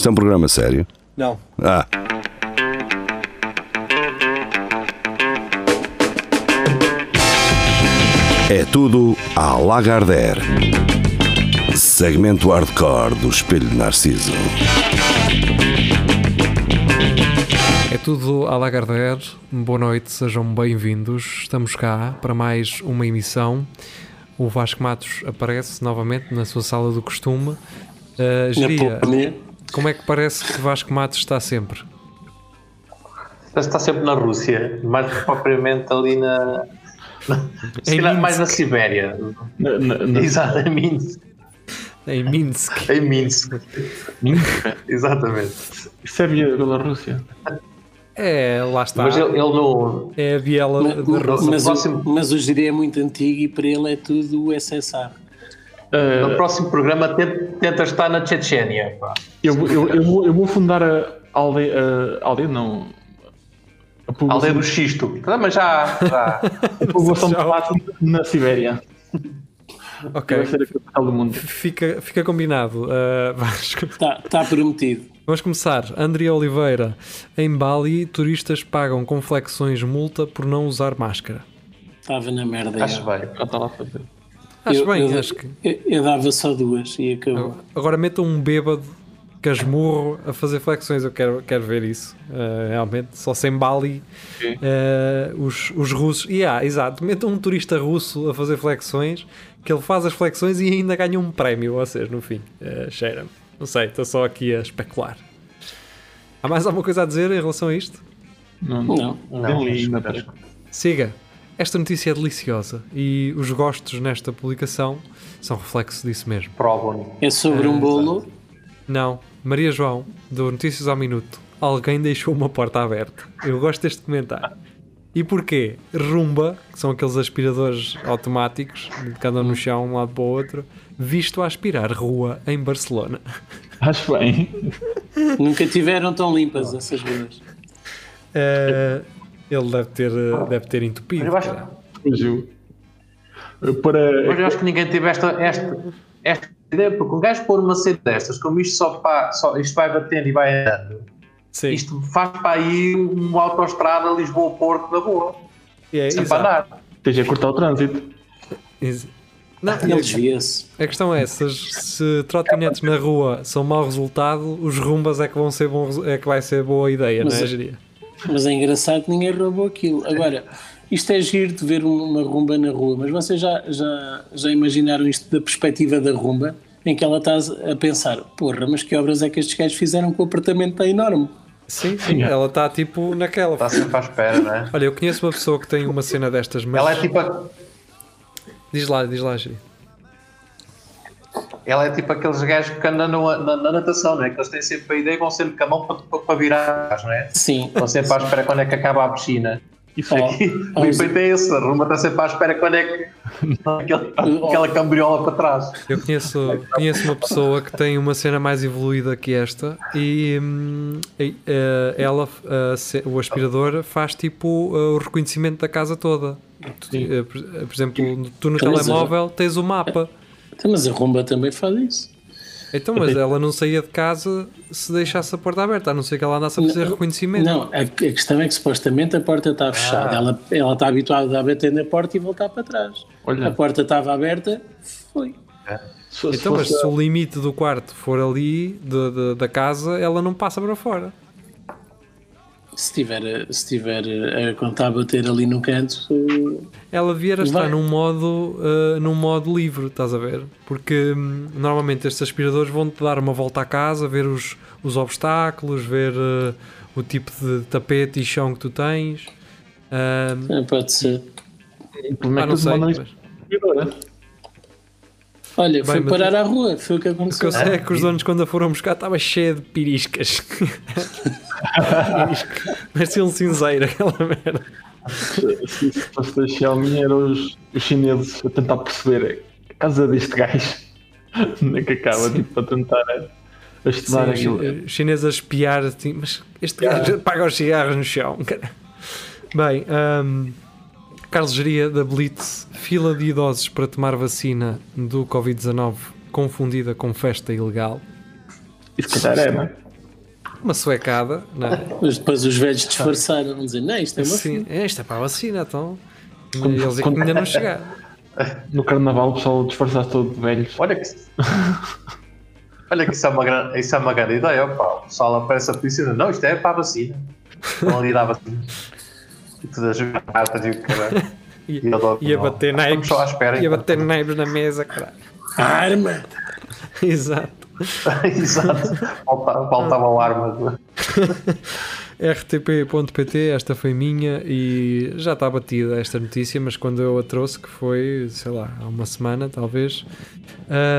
Isto é um programa sério? Não. Ah. É tudo à Lagardère. Segmento hardcore do Espelho de Narciso. É tudo à Lagardère. Boa noite, sejam bem-vindos. Estamos cá para mais uma emissão. O Vasco Matos aparece novamente na sua sala do costume. Uh, Geria, como é que parece que Vasco Matos está sempre? Está sempre na Rússia, mais propriamente ali na. na mais na Sibéria. Na, na, na... Exato, em Minsk. Em Minsk. Em Minsk. Minsk? Exatamente. Isso é Rússia. É, lá está. Mas ele, ele não. É a biela mas, mas, próximo... o, mas o Jiri é muito antigo e para ele é tudo o SSR. Uh, no próximo programa tenta, tenta estar na Chechênia. Eu, eu, eu, vou, eu vou fundar a aldeia, a aldeia não. A aldeia do Xisto. Não, mas já. já. a população de plástico na Sibéria. Ok. Vai ser a capital do mundo. Fica, fica combinado. Uh, Vasco. Está tá prometido. Vamos começar. André Oliveira. Em Bali, turistas pagam com flexões multa por não usar máscara. Estava na merda. Acho bem. Já está lá a fazer. Acho eu, bem, eu, acho que. Eu, eu, dava só duas e acabou. Agora metam um bêbado casmurro a fazer flexões, eu quero, quero ver isso. Uh, realmente, só sem Bali, uh, os, os russos. E yeah, exato, metam um turista russo a fazer flexões, que ele faz as flexões e ainda ganha um prémio, vocês, no fim. Uh, Cheira-me. Não sei, estou só aqui a especular. Há mais alguma coisa a dizer em relação a isto? Não, não. não, não, não Siga. Esta notícia é deliciosa e os gostos nesta publicação são reflexo disso mesmo. Provam. É sobre um bolo? Não. Maria João, do Notícias ao Minuto. Alguém deixou uma porta aberta. Eu gosto deste comentário. E porquê? Rumba, que são aqueles aspiradores automáticos que andam no chão de um lado para o outro, visto a aspirar rua em Barcelona. Acho bem. Nunca tiveram tão limpas essas ruas. Uh, ele deve ter, deve ter entupido. Eu acho, para... Mas eu acho que ninguém teve esta, esta, esta ideia, porque um gajo pôr uma cena destas, como isto só, pá, só isto vai batendo e vai andando, Sim. isto faz para aí uma autoestrada Lisboa-Porto na boa. É, Sem para andar. Tens a cortar o trânsito. Não, Ele desvia-se. A questão é, se, se trotinetes na rua são mau resultado, os rumbas é que vão ser bom, é que vai ser boa ideia, mas, não é, Geria? Mas é engraçado que ninguém roubou aquilo. Agora, isto é giro de ver uma rumba na rua, mas vocês já, já, já imaginaram isto da perspectiva da rumba, em que ela está a pensar, porra, mas que obras é que estes gajos fizeram com o apartamento está enorme? Sim, sim, ela está tipo naquela. Está sempre à espera, não é? Olha, eu conheço uma pessoa que tem uma cena destas, mas. Ela é tipo. A... Diz lá, diz lá, Giri. Ela é tipo aqueles gajos que andam na, na, na, natação, não é? Que eles têm sempre a ideia e vão sempre com a mão para, para, virar, não é? Sim. Vão sempre à espera quando é que acaba a piscina. Isso aqui, oh, o efeito é esse, a Roma está sempre à espera quando é que aquela, aquela cambriola para trás. Eu conheço, conheço uma pessoa que tem uma cena mais evoluída que esta e, hum, e uh, ela, uh, o aspirador, faz tipo uh, o reconhecimento da casa toda. Tu, por exemplo, tu no telemóvel tens o mapa. Então, mas a Rumba também faz isso. Então, mas ela não saía de casa se deixasse a porta aberta, a não ser que ela andasse a fazer não, reconhecimento. Não, a, questão é que supostamente a porta está fechada. Ah. Ela, ela está habituada a bater na porta e voltar para trás. Olha. A porta estava aberta, foi. É. Então, mas se o limite do quarto for ali, de, de, da casa, ela não passa para fora se tiver, se tiver a contar a bater ali no canto. Ela vier a estar num modo, uh, num modo livre, estás a ver? Porque hum, normalmente estes aspiradores vão-te dar uma volta à casa, ver os, os obstáculos, ver uh, o tipo de tapete e chão que tu tens. Uh, é, pode ser. Ah, não sei. Mas... Olha, foi parar à rua, foi o que aconteceu. O que eu sei é que os donos, quando a foram buscar, estava cheio de piriscas. Parecia um cinzeiro aquela merda. Se, se fosse da Xiaomi, eram os, os chineses a tentar perceber a casa deste gajo. Onde é que acaba, tipo, a tentar a, a estudar Sim, aquilo. Os chineses a espiar, assim, mas este gajo paga os cigarros no chão. Cara. Bem, um, Carlos Geria da Blitz, fila de idosos para tomar vacina do Covid-19 confundida com festa ilegal. Isso que é, não é? uma suecada, não é? Mas depois os velhos disfarçaram, vão dizer, não, isto é uma Sim, é, isto é para a vacina, então. Quando, eles é ainda não chegaram. No carnaval o pessoal disfarçasse todo de velhos. Olha que. Olha que isso é uma grande, isso é uma grande ideia, opa. O pessoal aparece a piscina. Não, isto é para a vacina. Estão ali dar vacina. E tudo a jogar cartas e o caralho. Ia bater naipes. Ia bater naipes na mesa, caralho. Arma! Exato. Exato. Faltavam armas. rtp.pt, esta foi minha e já está batida esta notícia, mas quando eu a trouxe, que foi, sei lá, há uma semana talvez,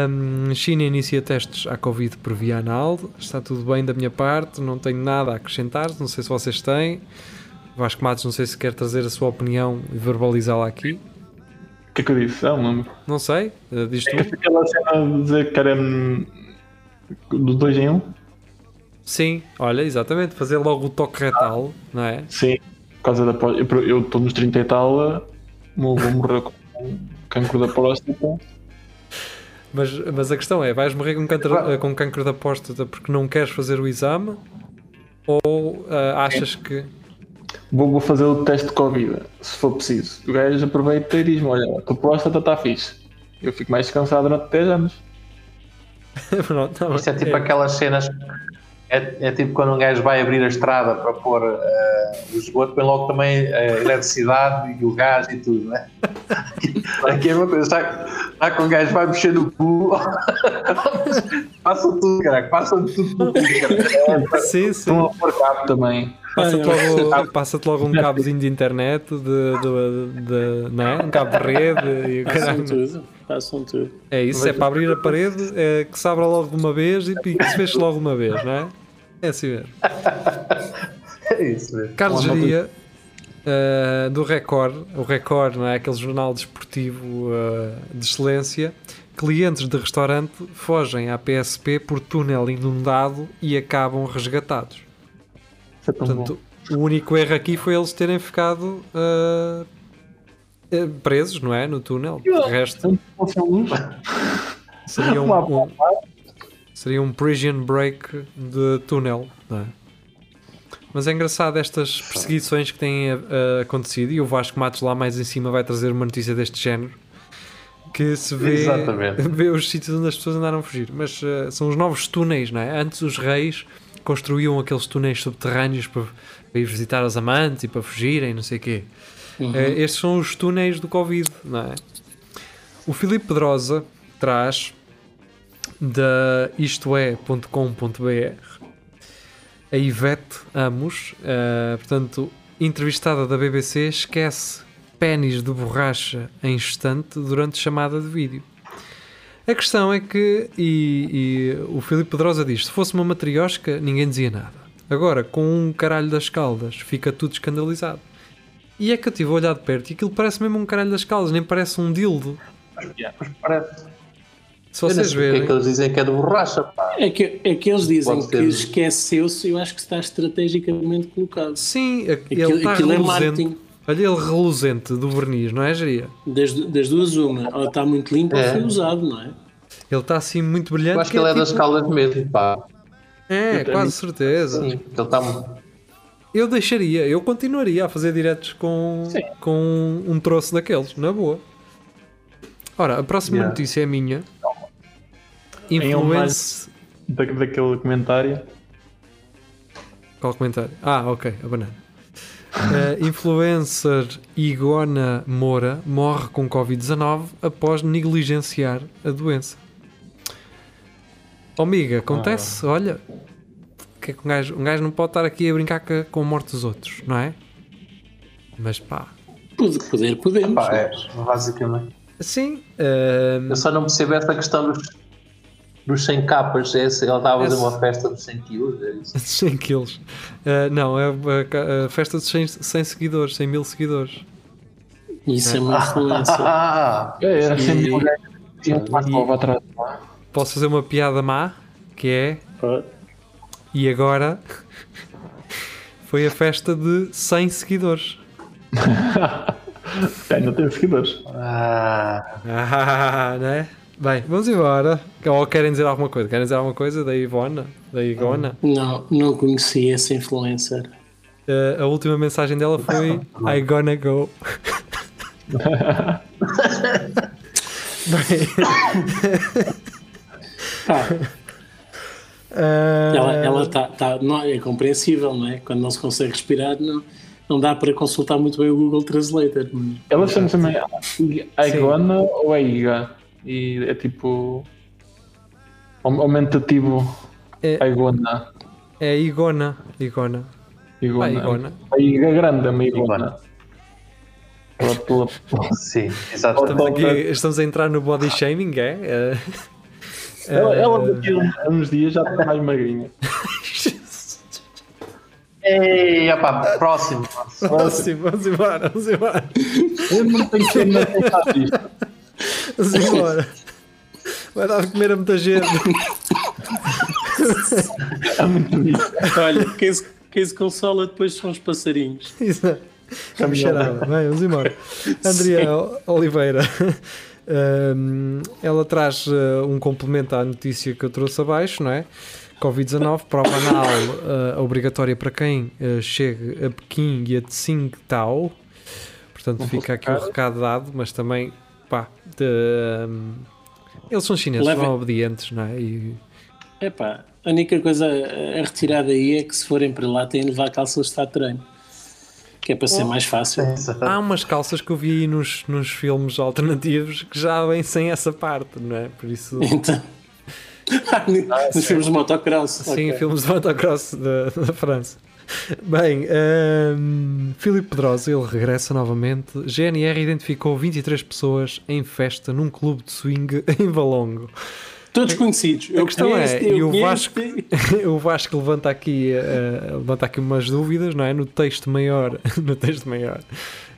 um, China inicia testes à Covid por via anal, está tudo bem da minha parte, não tenho nada a acrescentar, não sei se vocês têm. Vasco Matos, não sei se quer trazer a sua opinião e verbalizá-la aqui. O que é que eu disse? Não, não. Não sei, uh, diz tu. É aquela cena de dizer que era do 2 em 1? Um? Sim, olha, exatamente, fazer logo o toque retal, não é? Sim, por causa da eu estou nos 30 e tal, vou morrer com cancro da próstata. Mas, mas a questão é, vais morrer com cancro, com cancro da próstata porque não queres fazer o exame ou uh, achas que Vou, vou fazer o teste de Covid, se for preciso. O gajo aproveita e diz-me: Olha, a tua próstata está fixe. Eu fico mais descansado durante 10 anos. Pronto, tá Isto é tipo é. aquelas cenas. É, é, tipo quando um gajo vai abrir a estrada para pôr uh, o esgoto, põe logo também a eletricidade e o gás e tudo, né? Aqui é uma coisa, está, está com um gajo vai mexer no cu, passa tudo, cara, passa tudo no cu, cara. Sim, sim. Estão a pôr cabo também. Passa-te logo, passa logo um cabozinho de internet, de, de, de, não é? um cabo de rede. E Passam tudo, passam tudo. É isso, é para abrir a parede, é que se abra logo uma vez e que se feche logo uma vez, não é? É assim mesmo. É isso mesmo. Carlos Geria, uh, do Record, o Record, não é? Aquele jornal desportivo uh, de excelência. Clientes de restaurante fogem à PSP por túnel inundado e acabam resgatados. É Portanto, bom. o único erro aqui foi eles terem ficado uh, presos, não é? No túnel. O resto seria um, um, seria um prison break de túnel, não é? Mas é engraçado estas perseguições que têm uh, acontecido e o Vasco Matos lá mais em cima vai trazer uma notícia deste género que se vê, vê os sítios onde as pessoas andaram a fugir. Mas uh, são os novos túneis, não é? Antes os reis construíam aqueles túneis subterrâneos para, para, ir visitar os amantes e para fugirem, não sei o quê. Uhum. Uh, estes são os túneis do Covid, não é? O Filipe Pedrosa traz da istoé.com.br a Ivete Amos, uh, portanto, entrevistada da BBC, esquece pênis de borracha em estante durante chamada de vídeo. A questão é que, e, e o Filipe Pedrosa diz: se fosse uma matriosca, ninguém dizia nada. Agora, com um caralho das caldas, fica tudo escandalizado. E é que eu estive a olhar de perto e aquilo parece mesmo um caralho das caldas, nem parece um dildo. Mas parece. Se vocês verem. é que eles dizem que é de borracha, pá. É que, é que eles dizem que esqueceu-se, eu acho que está estrategicamente colocado. Sim, aquilo, ele está aquilo é marketing. Olha ele reluzente do verniz, não é, Geria? Das, das duas, uma. Ou está muito limpo é. ou foi usado, não é? Ele está assim muito brilhante. Eu acho que, ele é, é das tipo... caldas mesmo, pá. É, quase certeza. Sim, ele está Eu deixaria, eu continuaria a fazer diretos com, com um, um troço daqueles, na boa. Ora, a próxima yeah. notícia é minha. Influence. Da, daquele comentário. Qual comentário? Ah, ok, a banana. Uh, influencer Igona Moura morre com Covid-19 após negligenciar a doença. Oh, amiga, acontece, ah. olha, que é que um, gajo, um gajo não pode estar aqui a brincar com a morte dos outros, não é? Mas pá. Poder, podemos. Pá, é, basicamente. Sim. Uh... Eu só não percebo essa questão dos dos 100 capas, é, ele estava a fazer uma festa dos 100 quilos, é isso? 100 quilos. Uh, não, é a, a, festa dos 100, 100 seguidores, 100 mil seguidores. Isso é, é uma influência. é, era 100 mil Posso fazer uma piada má, que é... E agora... Foi a festa de 100 seguidores. Ainda tem seguidores. Ah, ah não é? Bem, vamos embora. Ou querem dizer alguma coisa? Querem dizer alguma coisa da Ivona? da Igona. Não, não conheci essa influencer. Uh, a última mensagem dela foi I gonna go. Bem. Uh... Ela, ela tá, tá, não, é compreensível, não é? Quando não se consegue respirar, não, não dá para consultar muito bem o Google Translator. Ela chama também Igona ou é Iga? E é tipo aumentativo é, Igona. É Igona. Igona. Igona. Ah, Igona. A Iga é grande, a Igona. Igona. Sim, exato. Estamos, aqui, estamos a entrar no body shaming, é? é... Ela, ela daqui a uns dias já está mais magrinha. Ei, opa, próximo. Próximo, vamos embora, vamos embora. Eu não tenho que na disto. Vamos embora. Vai dar de comer a muita gente. É muito isso. Olha, quem se, quem se consola depois são os passarinhos. Exato. Vamos vamos embora. Andrea Oliveira. Um, ela traz uh, um complemento à notícia que eu trouxe abaixo, não é? Covid-19, prova anal uh, obrigatória para quem uh, chegue a Pequim e a Tsingtao. Portanto, fica aqui o um recado dado, mas também, pá, eles são chineses, Leve... são obedientes, não é? E... Epá, a única coisa a retirar daí é que se forem para lá têm de levar calças de estar treino que é para ser mais fácil. Há umas calças que eu vi nos, nos filmes alternativos que já vêm sem essa parte, não é? Por isso. Então. ah, nos filmes de motocross. Sim, okay. filmes de motocross da, da França. Bem, um, Filipe Pedrosa, ele regressa novamente. GNR identificou 23 pessoas em festa num clube de swing em Valongo. Todos conhecidos. A eu questão conheço, é, e o Vasco, o Vasco levanta aqui, uh, levanta aqui umas dúvidas, não é? No texto maior, no texto maior,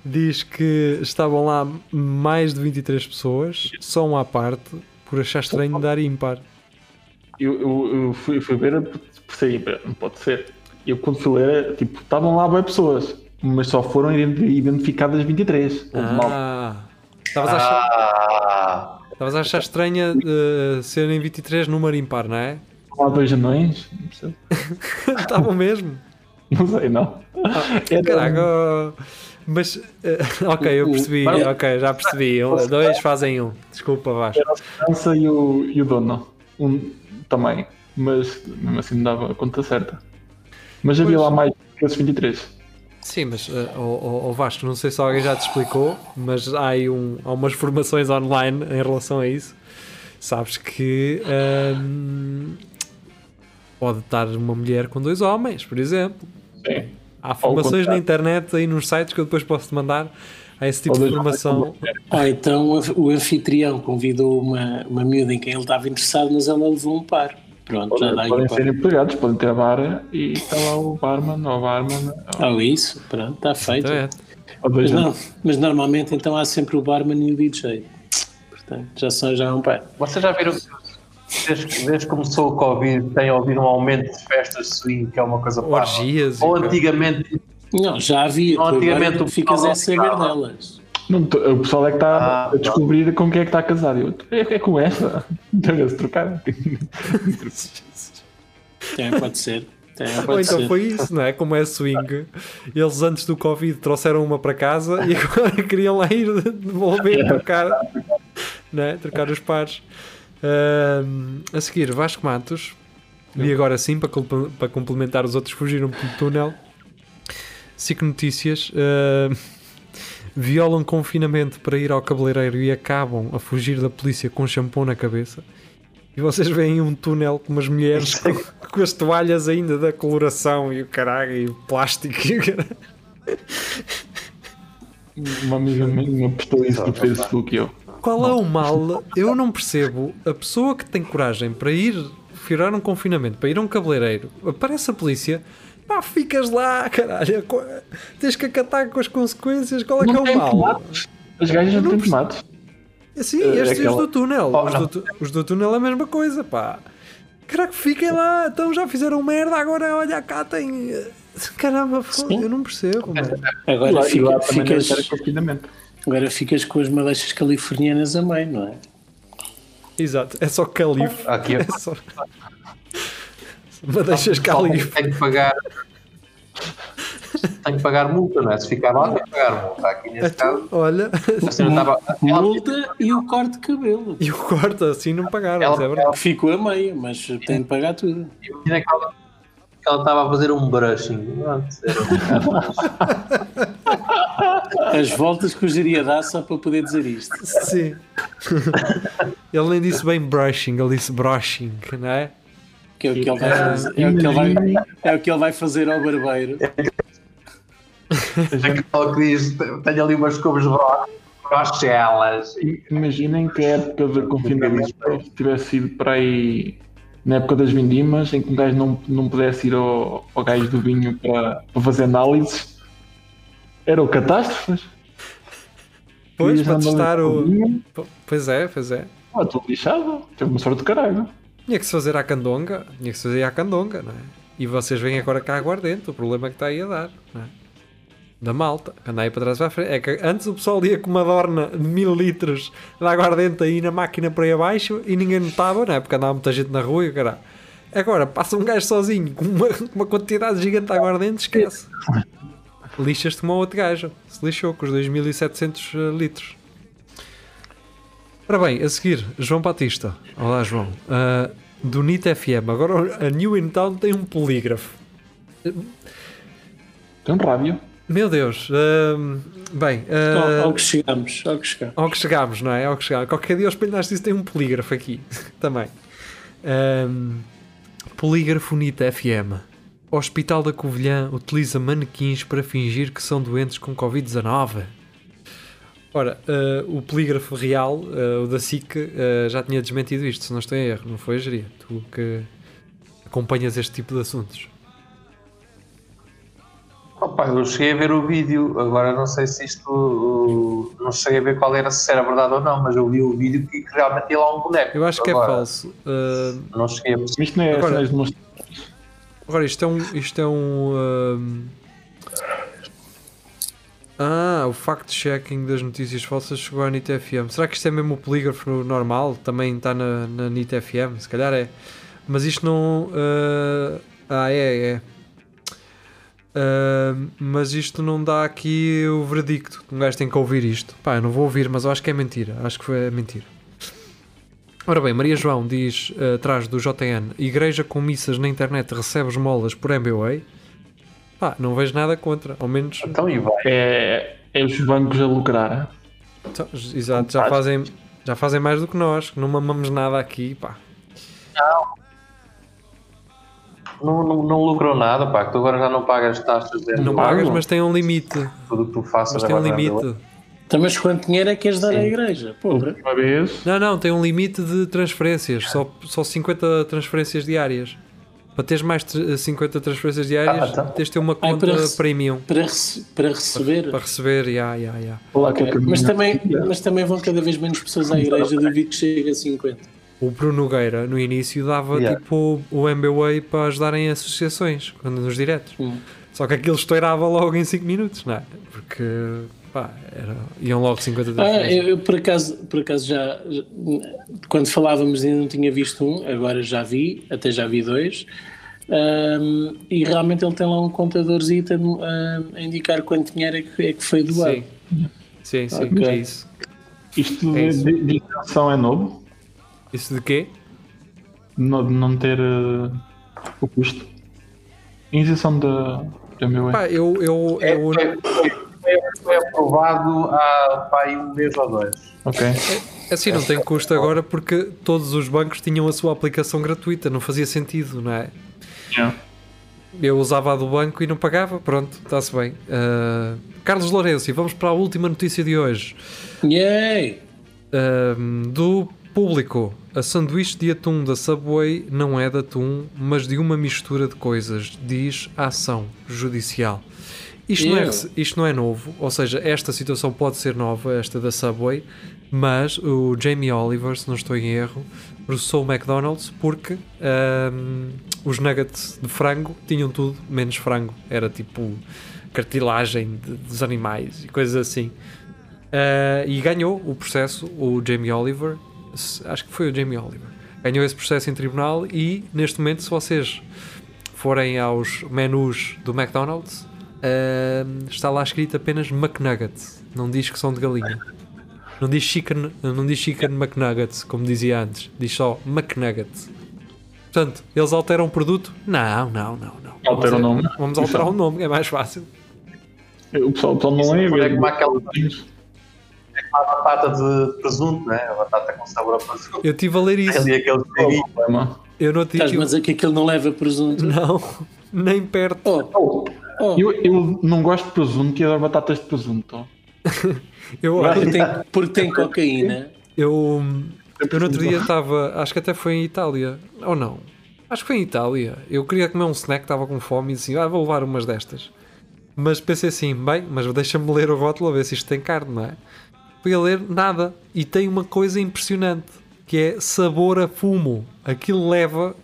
diz que estavam lá mais de 23 pessoas, só um à parte, por achar estranho dar ímpar. Eu, eu, eu fui, fui ver por ser ímpar, não pode ser. Eu quando fui ler, tipo, estavam lá boas pessoas, mas só foram identificadas 23. Ah, estavas a achar... Ah. Estavas a achar estranha uh, serem 23 número impar, não é? Há dois anões? Estavam mesmo? Não sei, não. Ah, caraca, mas uh, ok, eu percebi, o, ok, já percebi. Um, dois fazem um. Desculpa, Vasco. Era a segurança e o, e o dono. Um também, mas mesmo assim não dava a conta certa. Mas havia pois. lá mais que esses 23. Sim, mas uh, oh, oh, Vasco, não sei se alguém já te explicou, mas há aí um, há umas formações online em relação a isso. Sabes que um, pode estar uma mulher com dois homens, por exemplo. Sim. Há formações na internet aí nos sites que eu depois posso te mandar a esse tipo de formação. Ah, então o anfitrião convidou uma, uma miúda em quem ele estava interessado, mas ela levou um par. Pronto, podem, já podem ser empregados, podem ter a e está lá o barman ou a barman. Ou isso, pronto, está feito. Mas, não, mas, normalmente então há sempre o barman e o DJ. Portanto, já são já um pai. Vocês já viram desde, desde que começou o Covid tem havido um aumento de festas de swing, que é uma coisa Orgias. Ou antigamente. Não, já havia. Antigamente ficas a saber delas. Não, o pessoal é que está ah, a descobrir não. com quem é que está a casar. Eu, é, é com essa. Deve-se trocar. Tem, pode ser. Tem, pode Ou então ser. foi isso, não é? Como é swing, eles antes do Covid trouxeram uma para casa e agora queriam lá ir devolver, trocar, não é? trocar os pares. Uh, a seguir, Vasco Matos, e agora sim, para, para complementar os outros, fugiram pelo túnel. SIC Notícias. Uh, violam confinamento para ir ao cabeleireiro e acabam a fugir da polícia com shampoo na cabeça. E vocês veem um túnel com umas mulheres com, com, as toalhas ainda da coloração e o caralho e o plástico e o caralho. Uma amiga minha postou isso no Facebook e eu. Qual é o mal? Eu não percebo. A pessoa que tem coragem para ir furar um confinamento, para ir a um cabeleireiro, aparece a polícia Pá, ficas lá, caralho. Tens que acatar com as consequências. Qual é não que é o mal? As gajas não têm tomates. Sim, uh, estes aquela... os do túnel. Oh, os, do, os, do, túnel é a mesma coisa, pá. Caraca, fiquem lá. Então já fizeram merda. Agora, olha cá, tem. Caramba, eu não percebo. Mano. Agora lá, fica, lá ficas. Agora ficas com as madeixas californianas a meio, não é? Exato, é só calif. Aqui é. é só... Mas deixas cá livre. Tenho que pagar. tenho que pagar multa, não é? Se ficar lá, tenho que pagar multa. Aqui nesse Então, caso. olha, Estava, ela, Multa e o corte de cabelo. e o corta assim não pagaram, Ela- é verdade. Ficou a meio, mas tem de pagar tudo. imagina que ela, que ela estava a fazer um brushing. Um bocado- As voltas que o geria dar só para poder dizer isto. Sim. ele nem disse bem brushing, ele disse brushing, não é? Que é o que ele vai fazer, é o que ele vai, é o que ele vai fazer ao barbeiro. Aquela que diz: tenho ali umas cubos brochelas. Imaginem que a época de confinamento tivesse sido para aí na época das vindimas, em que um gajo não, não pudesse ir ao, ao gajo do vinho para, para fazer análises. Eram catástrofes. Pois, para testar o. vinho, Pois é, pois é. Ah, estou lixado. Teve uma sorte de caralho. Tinha que se fazer à candonga, tinha que se fazer à candonga, não é? E vocês vêm agora cá aguardente, o problema é que está aí a dar, não é? Da malta, que anda aí para trás e para a frente. É que antes o pessoal ia com uma dorna de mil litros de aguardente aí na máquina para aí abaixo e ninguém notava, não é? Porque andava muita gente na rua e o caralho. Agora passa um gajo sozinho com uma, uma quantidade gigante de aguardente, esquece. Lixas-te como outro gajo. Se lixou com os 2700 litros. Ora bem, a seguir, João Batista. Olá, João. Ah, do NIT FM. Agora a New In Town tem um polígrafo. Tem um rádio. Meu Deus. ah, bem, ah, Ao, ao que chegamos, ao que chegamos. ao que chegámos, não é? Ao que chegámos. Qualquer dia o Espelho Narciso tem um polígrafo aqui também. Polígrafo NIT FM. Hospital da Covilhã utiliza manequins para fingir que são doentes com Covid-19. Ora, ah, o polígrafo real, ah, o da SIC, ah, já tinha desmentido isto, se não estou em erro, não foi, Geria? Tu que acompanhas este tipo de assuntos. Opa, eu cheguei a ver o vídeo, agora não sei se isto. uh, Não cheguei a ver qual era, se era verdade ou não, mas eu vi o vídeo que realmente ia lá um boneco. Eu acho que é Agora, falso. Ah, Não cheguei a perceber. Isto não é Agora-. Agora, isto é um. Isto é um. ahm, Ah, o fact-checking das notícias falsas chegou à NIT FM. Será que isto é mesmo o polígrafo normal? Também está na, na NIT FM? Se calhar é. Mas isto não. ah, Ah, é, é. Ah, mas isto não dá aqui o veredicto. Um gajo tem que ouvir isto. Pá, eu não vou ouvir, mas eu acho que é mentira. Acho que foi mentira. Ora bem, Maria João diz eh, atrás do JN: Igreja com missas na internet recebe esmolas por MBA. Pá, não vejo nada contra. Ao menos, Então, e vai. É, é os bancos a lucrar. então, exato, já fazem, já fazem mais do que nós. que Não mamamos nada aqui. Pá. Não, não, não lucrou nada, pá, que tu agora já não pagas taxas de Não pagas, mas tem um limite. tudo o que tu faças Mas tem um limite. Então, mas quanto dinheiro é que queres dar à Sim. igreja? Porra. Uma vez. Não, não, tem um limite de transferências. Só, só 50 transferências diárias. Para teres mais de 50 transferências diárias, Ah, tá. tens de ter uma Ai, conta para rece- premium Para, rece- para receber. para receber. Ya. Lá que Ok. é Mas, também, mas também vão cada vez menos pessoas à igreja, duvido que chegue a 50. O Bruno Nogueira, no início, dava Yeah. tipo o MBWay para ajudarem associações quando nos diretos. Hum. Só que aquilo estourava logo em 5 minutos, não é? Porque pá, era, iam logo 50 Ah, eu, eu por acaso, por acaso já, já- quando falávamos ainda não tinha visto um, agora já vi, até já vi dois. Ahm, e realmente ele tem lá um contadorzito a, a indicar quanto dinheiro é que, é que foi doado. Sim, sim, sim Ok. é isso. Isto É de, isso. de, de isenção é novo? Isso de quê? De não, de não ter eh, o custo? Isenção da, da meu Pá, eu, eu, É, eu- foi- foi aprovado há pá, aí um mês ou dois. Ok. assim não tem custo agora porque todos os bancos tinham a sua aplicação gratuita, não fazia sentido, não é? Yeah. Eu usava a do banco e não pagava, pronto, está-se bem. Ah, Carlos Lourenço, e vamos para a última notícia de hoje. Yay! Ahm, do público, a sanduíche de atum da Subway não é de atum, mas de uma mistura de coisas, diz a ação judicial. Isto não, é, isto não é novo, ou seja, esta situação pode ser nova, esta da Subway, mas o Jamie Oliver, se não estou em erro, processou o McDonald's porque ahm, os nuggets de frango tinham tudo menos frango, era tipo cartilagem de- dos animais e coisas assim. Uh, e ganhou o processo o Jamie Oliver. Acho que foi o Jamie Oliver. ganhou esse processo em tribunal e neste momento, se vocês forem aos menus do McDonald's, uh, está lá escrito apenas McNuggets, não diz que são de galinha. Não diz chicken, não diz chicken McNuggets, como dizia antes, diz só McNuggets. Portanto, eles alteram o produto? Não, não, não, não. Alteram o nome. Vamos alterar o nome, é mais fácil. O pessoal, o pessoal não é, é como aquela, a batata de presunto, né? A batata com sabor a presunto. Eu estive a ler isso. Ali aquele eu não tive. Mas é que aquilo não leva presunto. Não, nem perto. Oh, oh. Eu, eu não gosto de presunto, que adoro batatas de presunto. eu, porque, tem, porque tem cocaína. Eu, eu no outro dia estava, acho que até foi em Itália, ou não? Acho que foi em Itália. Eu queria comer um snack, estava com fome e disse: Ah, vou levar umas destas. Mas pensei assim: bem, mas deixa-me ler o rótulo a ver se isto tem carne, não é? fui a ler nada. E tem uma coisa impressionante que é sabor a fumo. Aquilo leva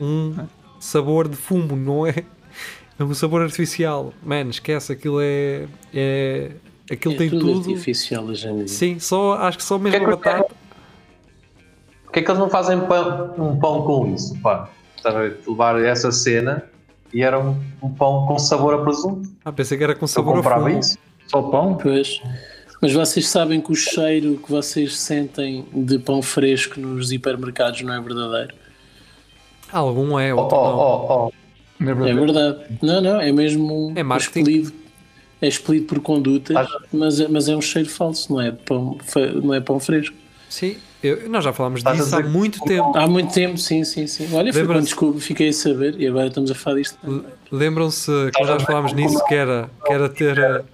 um sabor de fumo, não é? É um sabor artificial. Man, esquece, aquilo é. é aquilo é tem tudo. tudo. artificial hoje em dia. Sim, só, acho que só mesmo que é que batata. Porquê é que eles não fazem pão, um pão com isso? Pá? Levar essa cena e era um, um, pão com sabor a presunto. Ah, pensei que era com sabor a fumo. Isso. Só pão? Pois. Mas vocês sabem que o cheiro que vocês sentem de pão fresco nos hipermercados não é verdadeiro? Algum é, outro oh, oh, oh, oh. É, verdade. Não, não, é mesmo é expelido. É expelido por condutas, mas, é, mas é um cheiro falso, não é pão, não é pão fresco. Sim, eu, nós já falámos disso há muito tempo. Há muito tempo, sim, sim, sim. Olha, foi quando desculpa, fiquei a saber e agora estamos a falar disto. Lembram-se que nós falámos nisso que era, que era ter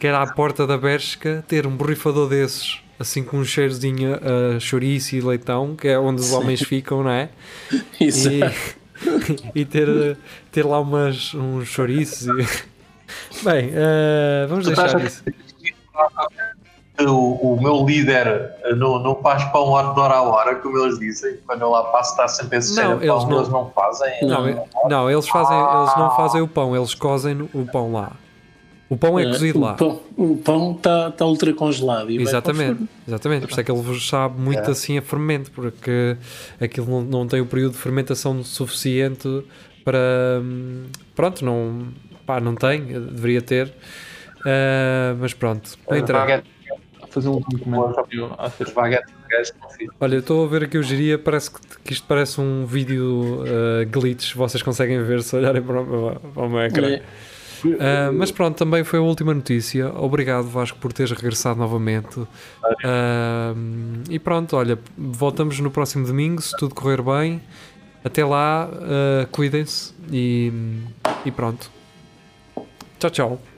que era à porta da Bershka ter um borrifador desses, assim com um cheirozinho a uh, chouriço e leitão, que é onde os homens ficam, não é? Isso. E, e ter, ter lá umas, uns chouriços. E... Bem, uh, vamos tu deixar isso. O, o, meu líder não, não faz pão hora à hora, como eles dizem. Quando eu lá passo, está sempre esse não, eles pão, não, eles não fazem. Não, não, não, eles fazem, eles não fazem o pão, eles cozem o pão lá. O pão é uh, cozido lá. Pão, o pão está tá ultra congelado. exatamente, exatamente. Por isso é que ele vos sabe muito é. assim a fermento, porque aquilo não, não tem o período de fermentação suficiente para. Pronto, não, pá, não tem, deveria ter. Uh, mas pronto, não interessa. Fazer um comentário Olha, estou a ver aqui o Giria, parece que, que isto parece um vídeo uh, glitch, vocês conseguem ver se olharem para o, para o meu ecrã. É. Uh, mas pronto, também foi a última notícia. Obrigado, Vasco, por teres regressado novamente. Uh, e pronto, olha, voltamos no próximo domingo, se tudo correr bem. Até lá, uh, cuidem-se e, e pronto. Tchau, tchau.